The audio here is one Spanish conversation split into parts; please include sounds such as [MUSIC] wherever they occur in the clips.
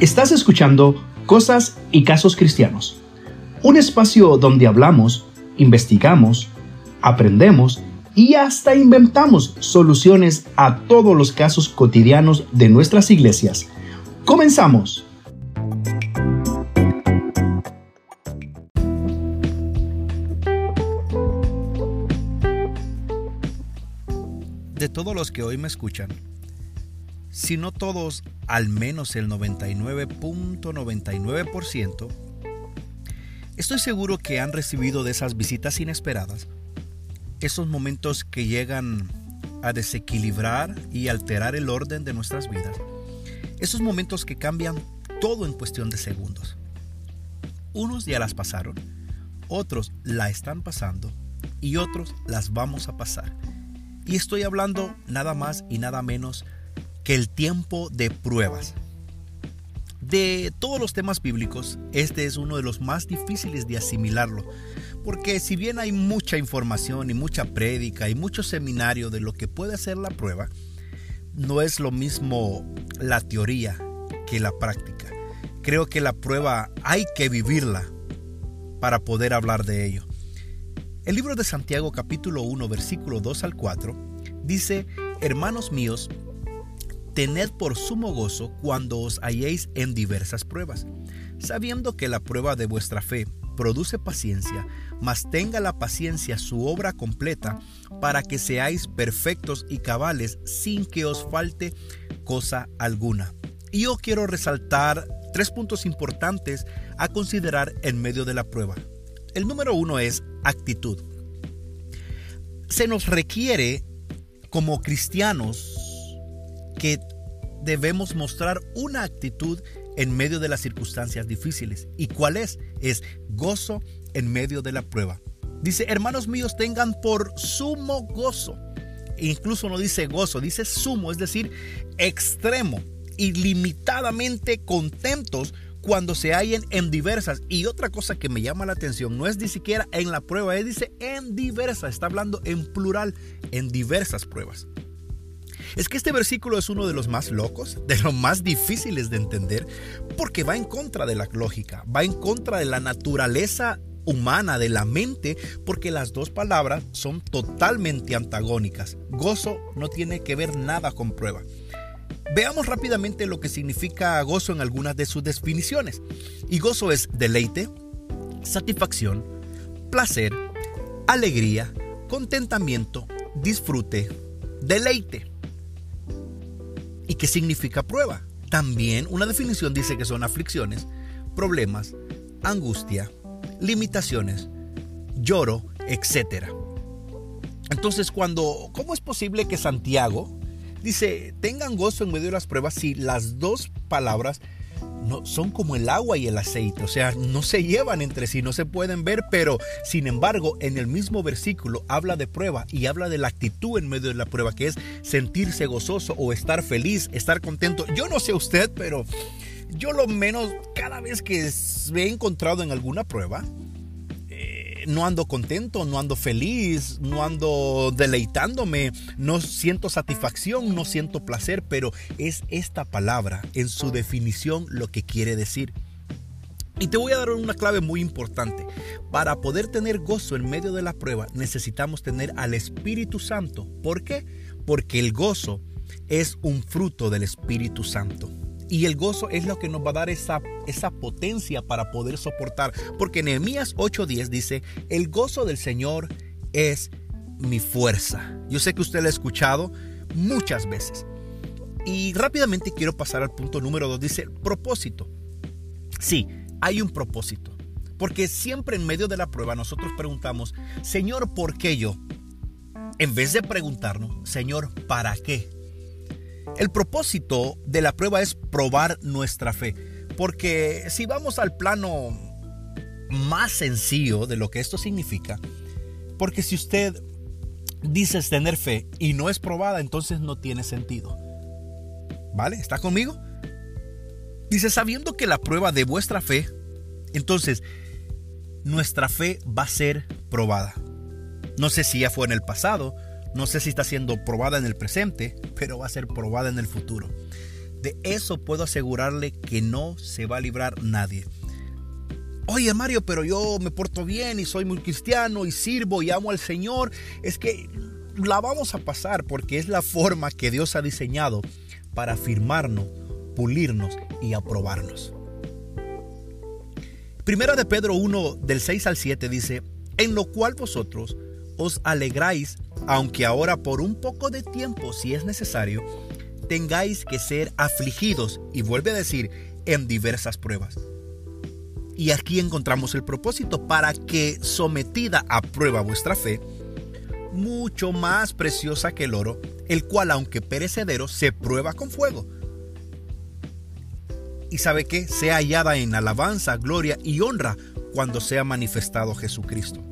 Estás escuchando Cosas y Casos Cristianos, un espacio donde hablamos, investigamos, aprendemos y hasta inventamos soluciones a todos los casos cotidianos de nuestras iglesias. Comenzamos. De todos los que hoy me escuchan, si no todos, al menos el 99.99%, estoy seguro que han recibido de esas visitas inesperadas, esos momentos que llegan a desequilibrar y alterar el orden de nuestras vidas, esos momentos que cambian todo en cuestión de segundos. Unos ya las pasaron, otros la están pasando y otros las vamos a pasar. Y estoy hablando nada más y nada menos que el tiempo de pruebas. De todos los temas bíblicos, este es uno de los más difíciles de asimilarlo, porque si bien hay mucha información y mucha prédica y mucho seminario de lo que puede ser la prueba, no es lo mismo la teoría que la práctica. Creo que la prueba hay que vivirla para poder hablar de ello. El libro de Santiago capítulo 1 versículo 2 al 4 dice, Hermanos míos, tened por sumo gozo cuando os halléis en diversas pruebas, sabiendo que la prueba de vuestra fe produce paciencia, mas tenga la paciencia su obra completa, para que seáis perfectos y cabales sin que os falte cosa alguna. Y yo quiero resaltar tres puntos importantes a considerar en medio de la prueba. El número uno es actitud. Se nos requiere como cristianos que debemos mostrar una actitud en medio de las circunstancias difíciles. ¿Y cuál es? Es gozo en medio de la prueba. Dice, hermanos míos, tengan por sumo gozo. E incluso no dice gozo, dice sumo, es decir, extremo, ilimitadamente contentos cuando se hallen en diversas. Y otra cosa que me llama la atención, no es ni siquiera en la prueba, él dice en diversas, está hablando en plural, en diversas pruebas. Es que este versículo es uno de los más locos, de los más difíciles de entender, porque va en contra de la lógica, va en contra de la naturaleza humana, de la mente, porque las dos palabras son totalmente antagónicas. Gozo no tiene que ver nada con prueba. Veamos rápidamente lo que significa gozo en algunas de sus definiciones. Y gozo es deleite, satisfacción, placer, alegría, contentamiento, disfrute, deleite. ¿Y qué significa prueba? También una definición dice que son aflicciones, problemas, angustia, limitaciones, lloro, etc. Entonces, cuando, ¿cómo es posible que Santiago dice, tengan gozo en medio de las pruebas si las dos palabras no, son como el agua y el aceite, o sea, no se llevan entre sí, no se pueden ver, pero sin embargo, en el mismo versículo habla de prueba y habla de la actitud en medio de la prueba, que es sentirse gozoso o estar feliz, estar contento. Yo no sé usted, pero yo lo menos cada vez que me he encontrado en alguna prueba, no ando contento, no ando feliz, no ando deleitándome, no siento satisfacción, no siento placer, pero es esta palabra en su definición lo que quiere decir. Y te voy a dar una clave muy importante. Para poder tener gozo en medio de la prueba necesitamos tener al Espíritu Santo. ¿Por qué? Porque el gozo es un fruto del Espíritu Santo. Y el gozo es lo que nos va a dar esa, esa potencia para poder soportar. Porque Nehemías 8:10 dice, el gozo del Señor es mi fuerza. Yo sé que usted lo ha escuchado muchas veces. Y rápidamente quiero pasar al punto número 2. Dice, propósito. Sí, hay un propósito. Porque siempre en medio de la prueba nosotros preguntamos, Señor, ¿por qué yo? En vez de preguntarnos, Señor, ¿para qué? El propósito de la prueba es probar nuestra fe, porque si vamos al plano más sencillo de lo que esto significa, porque si usted dice tener fe y no es probada, entonces no tiene sentido. ¿Vale? ¿Está conmigo? Dice, sabiendo que la prueba de vuestra fe, entonces nuestra fe va a ser probada. No sé si ya fue en el pasado, no sé si está siendo probada en el presente, pero va a ser probada en el futuro. De eso puedo asegurarle que no se va a librar nadie. Oye Mario, pero yo me porto bien y soy muy cristiano y sirvo y amo al Señor. Es que la vamos a pasar porque es la forma que Dios ha diseñado para afirmarnos, pulirnos y aprobarnos. Primera de Pedro 1 del 6 al 7 dice, en lo cual vosotros os alegráis, aunque ahora por un poco de tiempo, si es necesario, tengáis que ser afligidos, y vuelve a decir, en diversas pruebas. Y aquí encontramos el propósito para que sometida a prueba vuestra fe, mucho más preciosa que el oro, el cual aunque perecedero se prueba con fuego. Y sabe que sea hallada en alabanza, gloria y honra cuando sea manifestado Jesucristo.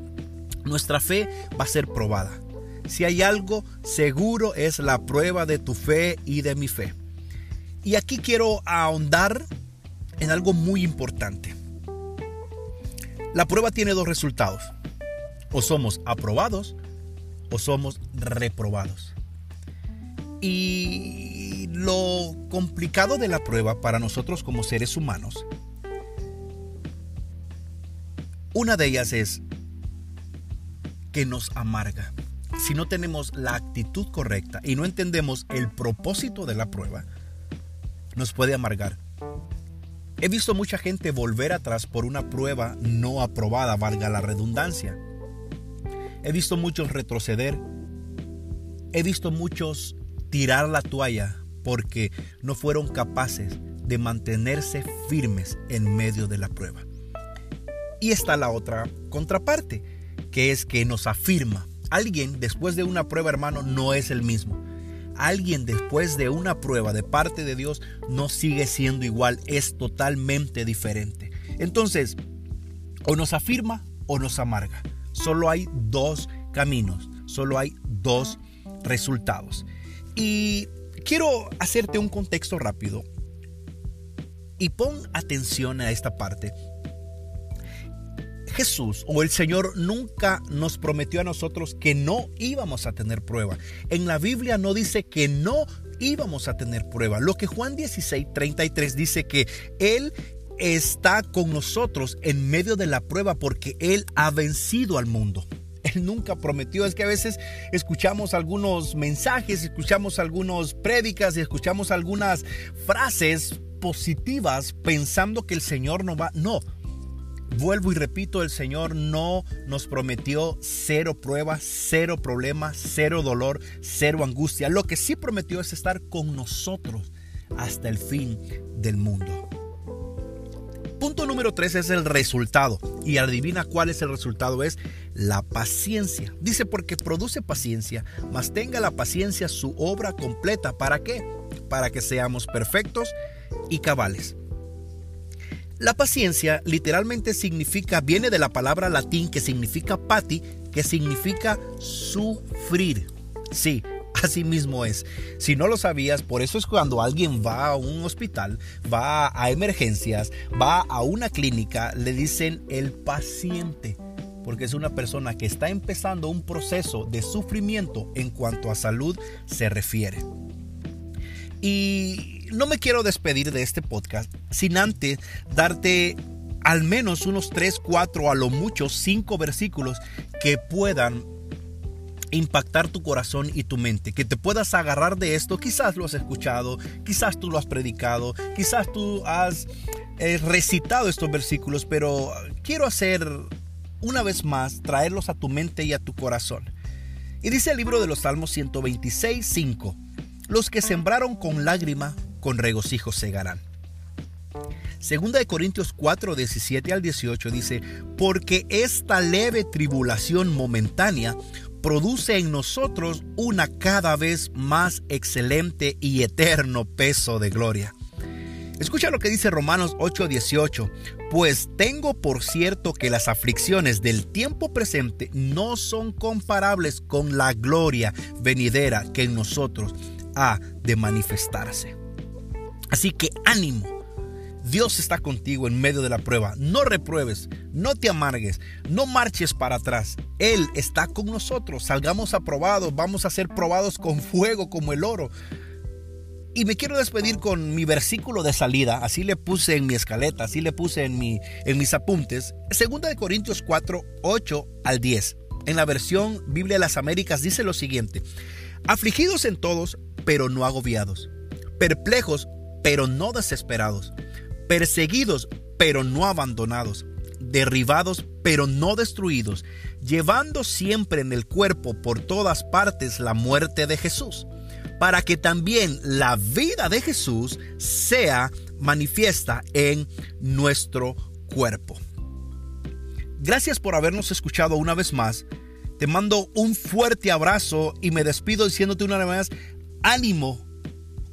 Nuestra fe va a ser probada. Si hay algo seguro es la prueba de tu fe y de mi fe. Y aquí quiero ahondar en algo muy importante. La prueba tiene dos resultados. O somos aprobados o somos reprobados. Y lo complicado de la prueba para nosotros como seres humanos, una de ellas es que nos amarga. Si no tenemos la actitud correcta y no entendemos el propósito de la prueba, nos puede amargar. He visto mucha gente volver atrás por una prueba no aprobada, valga la redundancia. He visto muchos retroceder. He visto muchos tirar la toalla porque no fueron capaces de mantenerse firmes en medio de la prueba. Y está la otra contraparte, que es que nos afirma. Alguien después de una prueba, hermano, no es el mismo. Alguien después de una prueba de parte de Dios no sigue siendo igual, es totalmente diferente. Entonces, o nos afirma o nos amarga. Solo hay dos caminos, solo hay dos resultados. Y quiero hacerte un contexto rápido. Y pon atención a esta parte. Jesús o el Señor nunca nos prometió a nosotros que no íbamos a tener prueba. En la Biblia no dice que no íbamos a tener prueba. Lo que Juan 16, 33 dice que Él está con nosotros en medio de la prueba porque Él ha vencido al mundo. [LAUGHS] Él nunca prometió. Es que a veces escuchamos algunos mensajes, escuchamos algunas prédicas y escuchamos algunas frases positivas pensando que el Señor no va. No. Vuelvo y repito, el Señor no nos prometió cero pruebas, cero problemas, cero dolor, cero angustia. Lo que sí prometió es estar con nosotros hasta el fin del mundo. Punto número 3 es el resultado. Y adivina cuál es el resultado. Es la paciencia. Dice porque produce paciencia, mas tenga la paciencia su obra completa. ¿Para qué? Para que seamos perfectos y cabales. La paciencia literalmente significa, viene de la palabra latín que significa pati, que significa sufrir. Sí, Así mismo es. Si no lo sabías, por eso es cuando alguien va a un hospital, va a emergencias, va a una clínica, le dicen el paciente, porque es una persona que está empezando un proceso de sufrimiento en cuanto a salud se refiere. Y no me quiero despedir de este podcast sin antes darte al menos unos 3, 4, a lo mucho 5 versículos que puedan impactar tu corazón y tu mente, que te puedas agarrar de esto, quizás lo has escuchado, quizás tú lo has predicado, quizás tú has eh, recitado estos versículos, pero quiero hacer una vez más, traerlos a tu mente y a tu corazón. Y dice el libro de los Salmos 126, 5, los que sembraron con lágrima, con regocijo segarán. Segunda de Corintios 4, 17 al 18 dice, porque esta leve tribulación momentánea produce en nosotros una cada vez más excelente y eterno peso de gloria. Escucha lo que dice Romanos 8:18, pues tengo por cierto que las aflicciones del tiempo presente no son comparables con la gloria venidera que en nosotros de manifestarse. Así que ánimo Dios está contigo en medio de la prueba. No repruebes, no te amargues, no marches para atrás. Él está con nosotros. Salgamos aprobados, vamos a ser probados con fuego como el oro. Y me quiero despedir con mi versículo de salida, así le puse en mi escaleta, así le puse en, mi, en mis apuntes, 2 de Corintios 4, 8 al 10. En la versión Biblia de las Américas dice lo siguiente, afligidos en todos, pero no agobiados, perplejos, pero no desesperados, perseguidos, pero no abandonados, derribados, pero no destruidos, llevando siempre en el cuerpo por todas partes la muerte de Jesús para que también la vida de Jesús sea manifiesta en nuestro cuerpo. Gracias por habernos escuchado una vez más. Te mando un fuerte abrazo y me despido diciéndote una vez más, ánimo,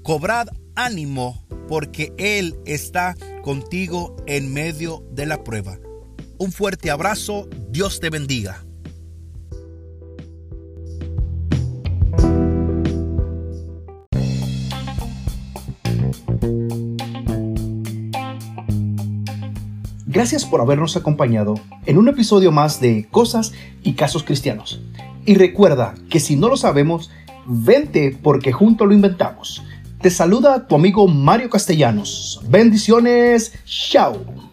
cobrad ánimo porque Él está contigo en medio de la prueba. Un fuerte abrazo, Dios te bendiga. Gracias por habernos acompañado en un episodio más de Cosas y Casos Cristianos. Y recuerda que si no lo sabemos, vente porque juntos lo inventamos. Te saluda tu amigo Mario Castellanos. Bendiciones. Chao.